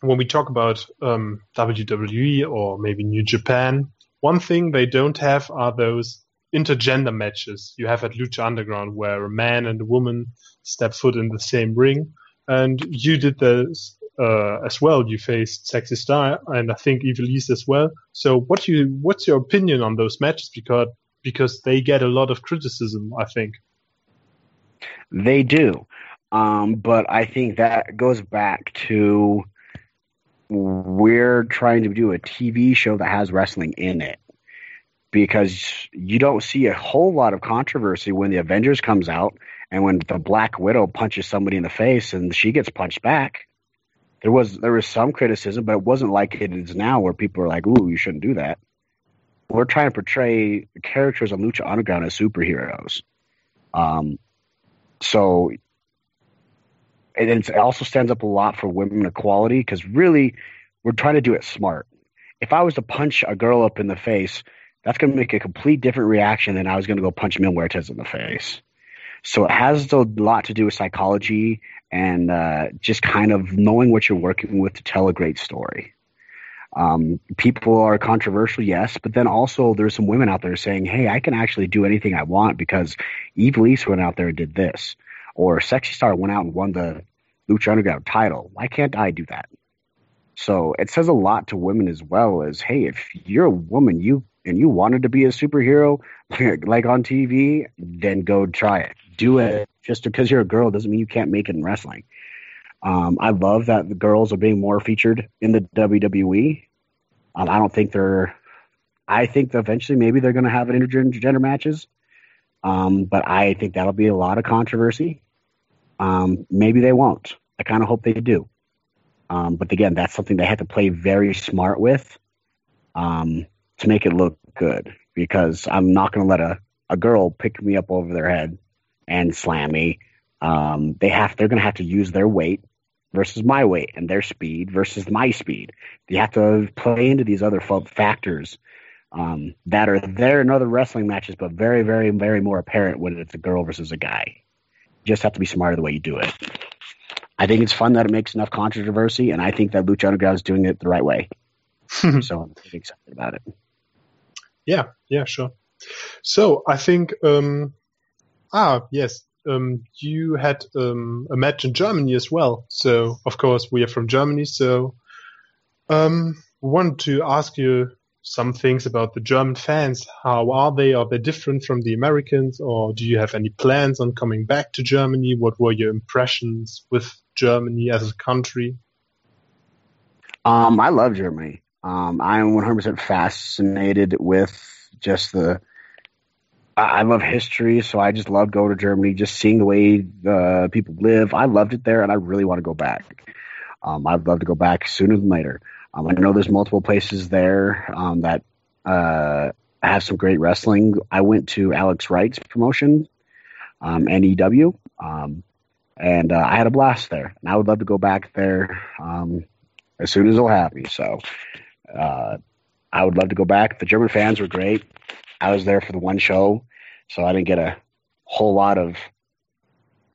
when we talk about um, WWE or maybe New Japan, one thing they don't have are those intergender matches you have at Lucha Underground, where a man and a woman step foot in the same ring. And you did this uh, as well. You faced Sexy Star and I think Ivelisse as well. So, what you what's your opinion on those matches? Because because they get a lot of criticism, I think. They do. Um, but I think that goes back to we're trying to do a TV show that has wrestling in it because you don't see a whole lot of controversy when the Avengers comes out and when the Black Widow punches somebody in the face and she gets punched back. There was there was some criticism, but it wasn't like it is now where people are like, "Ooh, you shouldn't do that." We're trying to portray characters on Lucha Underground as superheroes. Um, so and it also stands up a lot for women equality because really we're trying to do it smart. If I was to punch a girl up in the face, that's going to make a complete different reaction than I was going to go punch Mil Muertes in the face. So it has a lot to do with psychology and uh, just kind of knowing what you're working with to tell a great story. Um, people are controversial, yes, but then also there's some women out there saying, "Hey, I can actually do anything I want because Ivelisse went out there and did this." or Sexy Star went out and won the Lucha Underground title. Why can't I do that? So it says a lot to women as well as, hey, if you're a woman, you and you wanted to be a superhero like on TV, then go try it. Do it. Just because you're a girl doesn't mean you can't make it in wrestling. Um, I love that the girls are being more featured in the WWE. Um, I don't think they're. I think eventually maybe they're going to have intergender matches, um, but I think that'll be a lot of controversy. Um, maybe they won't. I kind of hope they do. Um, but again, that's something they have to play very smart with um, to make it look good. Because I'm not going to let a, a girl pick me up over their head and slam me. Um, they have they're going to have to use their weight versus my weight and their speed versus my speed. You have to play into these other factors um, that are there in other wrestling matches, but very, very, very more apparent when it's a girl versus a guy You just have to be smarter the way you do it. I think it's fun that it makes enough controversy, and I think that Lucha Underground is doing it the right way. so I'm pretty excited about it. Yeah, yeah, sure. So I think, um, ah, yes, um, you had um, a match in Germany as well. So of course we are from Germany. So um, want to ask you some things about the German fans. How are they? Are they different from the Americans, or do you have any plans on coming back to Germany? What were your impressions with Germany as a country? Um, I love Germany. Um, I'm 100% fascinated with just the. I love history, so I just love going to Germany, just seeing the way the people live. I loved it there, and I really want to go back. Um, I'd love to go back sooner than later. Um, I know there's multiple places there um, that uh, have some great wrestling. I went to Alex Wright's promotion, um, NEW, um, and uh, I had a blast there. And I would love to go back there um, as soon as they'll have me. So uh, I would love to go back. The German fans were great. I was there for the one show, so I didn't get a whole lot of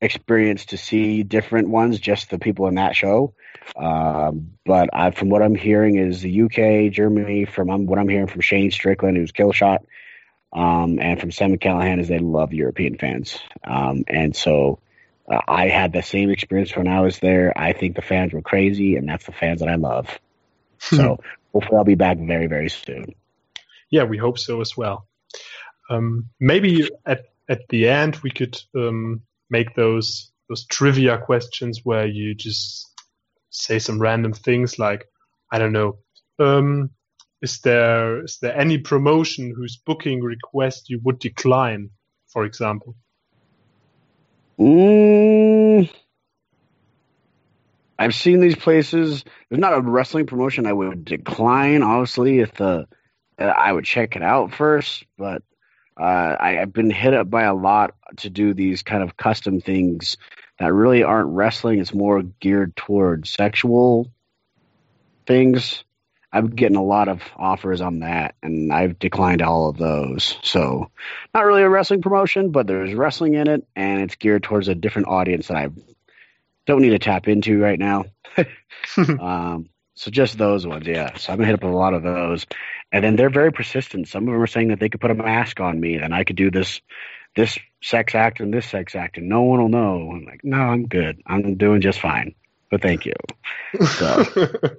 experience to see different ones, just the people in that show. Um, but I, from what I'm hearing, is the UK, Germany. From um, what I'm hearing from Shane Strickland, who's Killshot, um, and from Sam Callihan, is they love European fans. Um, and so uh, I had the same experience when I was there. I think the fans were crazy, and that's the fans that I love. so hopefully, I'll be back very, very soon. Yeah, we hope so as well. Um, maybe at at the end we could um, make those those trivia questions where you just say some random things like, I don't know, um, is there is there any promotion whose booking request you would decline, for example? Mm, I've seen these places. There's not a wrestling promotion I would decline. Obviously, if the I would check it out first, but uh, I, have been hit up by a lot to do these kind of custom things that really aren't wrestling. It's more geared towards sexual things. I'm getting a lot of offers on that, and I've declined all of those. So, not really a wrestling promotion, but there's wrestling in it, and it's geared towards a different audience that I don't need to tap into right now. um, so just those ones, yeah. So I'm gonna hit up a lot of those, and then they're very persistent. Some of them are saying that they could put a mask on me, and I could do this this sex act and this sex act, and no one will know. I'm like, no, I'm good. I'm doing just fine. But thank you. So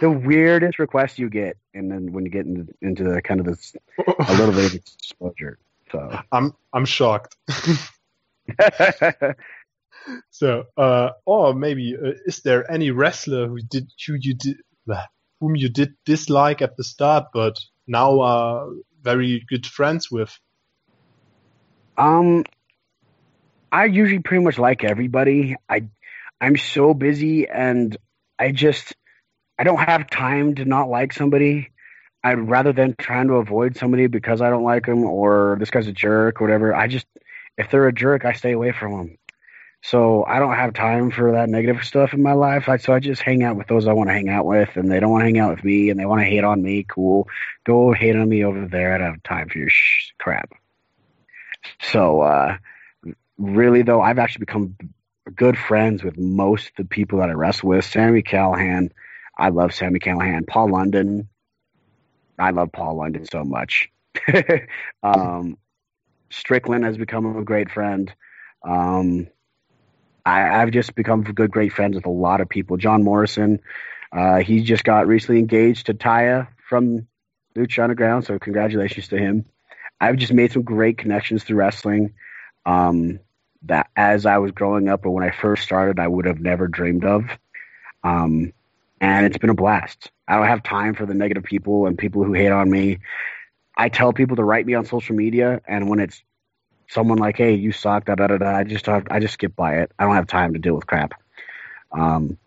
the weirdest request you get, and then when you get into, into the kind of this a little bit of exposure. So I'm I'm shocked. So, uh, or maybe uh, is there any wrestler who did who you did whom you did dislike at the start, but now are very good friends with? Um, I usually pretty much like everybody. I I'm so busy and I just I don't have time to not like somebody. I'd rather than trying to avoid somebody because I don't like them or this guy's a jerk or whatever. I just if they're a jerk, I stay away from them. So I don't have time for that negative stuff in my life. I, so I just hang out with those I want to hang out with, and they don't want to hang out with me, and they want to hate on me. Cool, go hate on me over there. I don't have time for your sh- crap. So uh, really, though, I've actually become good friends with most of the people that I wrestle with. Sami Callihan, I love Sami Callihan. Paul London, I love Paul London so much. um, Strickland has become a great friend. Um, I, have just become good, great friends with a lot of people. John Morrison, uh, he just got recently engaged to Taya from Lucha Underground, so congratulations to him. I've just made some great connections through wrestling um, that as I was growing up or when I first started, I would have never dreamed of. Um, and it's been a blast. I don't have time for the negative people and people who hate on me. I tell people to write me on social media, and when it's someone like, "Hey, you suck," da da da da, I just have, I just skip by it. I don't have time to deal with crap. Um,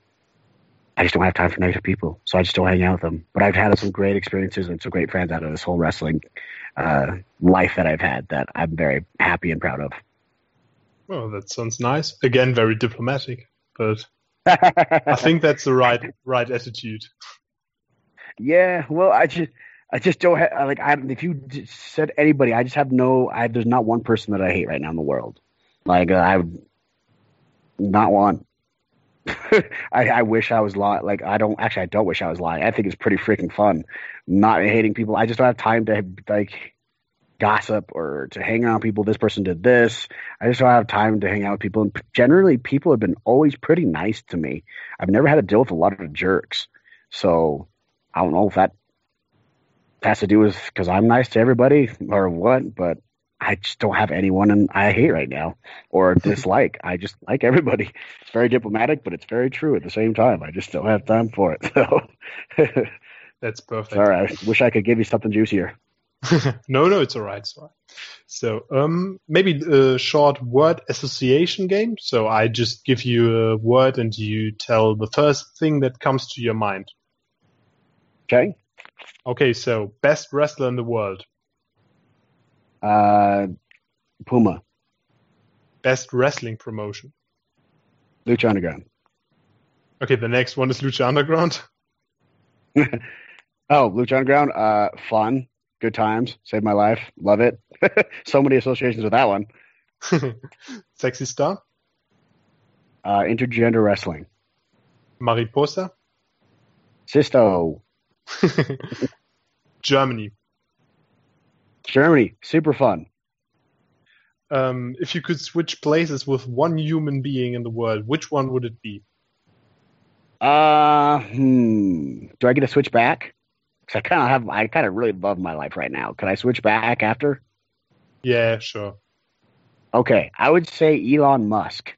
I just don't have time for negative people, so I just don't hang out with them. But I've had some great experiences and some great friends out of this whole wrestling uh, life that I've had that I'm very happy and proud of. Well, that sounds nice. Again, very diplomatic, but I think that's the right right attitude. Yeah, well, I just I just don't have like I if you said anybody, I just have no. I there's not one person that I hate right now in the world. Like uh, I would not one. I, I wish I was lying. Like I don't actually. I don't wish I was lying. I think it's pretty freaking fun, not hating people. I just don't have time to like gossip or to hang around people. This person did this. I just don't have time to hang out with people. And generally, people have been always pretty nice to me. I've never had to deal with a lot of jerks. So I don't know if that has to do with because I'm nice to everybody or what, but I just don't have anyone and I hate right now or dislike. I just like everybody. It's very diplomatic, but it's very true at the same time. I just don't have time for it. So that's perfect. Sorry, I wish I could give you something juicier. no, no, it's all right. It's all right. So, um, maybe a short word association game. So I just give you a word and you tell the first thing that comes to your mind. Okay. Okay, so best wrestler in the world. Uh, Puma. Best wrestling promotion. Lucha Underground. Okay, the next one is Lucha Underground. oh, Lucha Underground. Uh, fun, good times, saved my life, love it. so many associations with that one. Sexy star. Uh, intergender wrestling. Mariposa. Sisto. Germany. Germany, super fun. Um, if you could switch places with one human being in the world, which one would it be? Uh, hmm. Do I get to switch back? Because I kind of have, I kind of really love my life right now. Can I switch back after? Yeah, sure. Okay, I would say Elon Musk.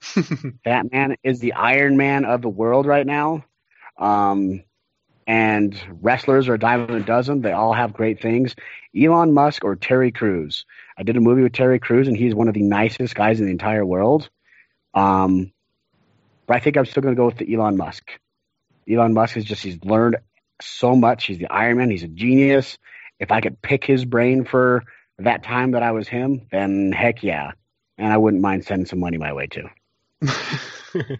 that man is the Iron Man of the world right now. Um, and wrestlers are a dime a dozen. They all have great things. Elon Musk or Terry Crews. I did a movie with Terry Crews, and he's one of the nicest guys in the entire world. Um, but I think I'm still going to go with the Elon Musk. Elon Musk is just, he's learned so much. He's the Iron Man. He's a genius. If I could pick his brain for that time that I was him, then heck yeah. And I wouldn't mind sending some money my way too.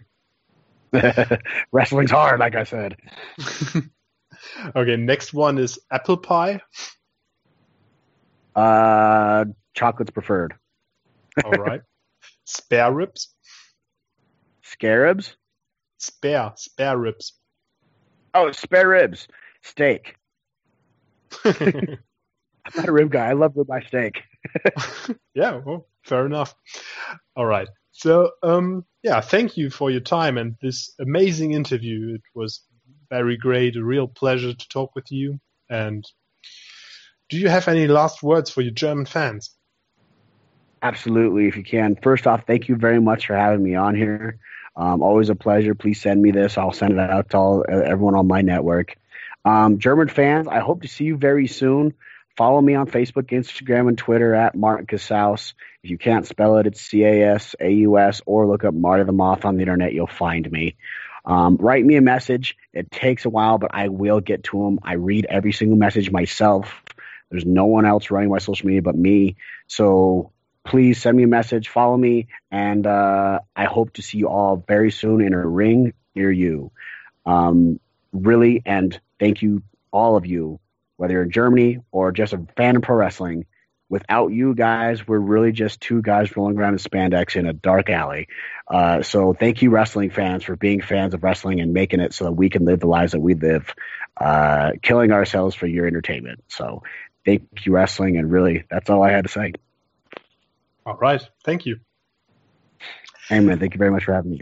Wrestling's hard, like I said. okay, next one is apple pie. Uh, chocolate's preferred. All right. Spare ribs. Scarabs. Spare, spare ribs. Oh, spare ribs. Steak. I'm not a rib guy. I love ribeye steak. yeah, well, fair enough. All right. So, um, yeah, thank you for your time and this amazing interview. It was very great, a real pleasure to talk with you. And do you have any last words for your German fans? Absolutely, if you can. First off, thank you very much for having me on here. Um, always a pleasure. Please send me this. I'll send it out to all everyone on my network. Um, German fans, I hope to see you very soon. Follow me on Facebook, Instagram, and Twitter at Martin Casaus. If you can't spell it, it's C A S A U S, or look up Marty the Moth on the internet. You'll find me. Um, write me a message. It takes a while, but I will get to them. I read every single message myself. There's no one else running my social media but me. So please send me a message, follow me, and uh, I hope to see you all very soon in a ring near you. Um, really, and thank you, all of you, whether you're in Germany or just a fan of pro wrestling. Without you guys, we're really just two guys rolling around in spandex in a dark alley. Uh, so thank you, wrestling fans, for being fans of wrestling and making it so that we can live the lives that we live, uh, killing ourselves for your entertainment. So thank you, wrestling, and really, that's all I had to say. All right. Thank you. Amen. Thank you very much for having me.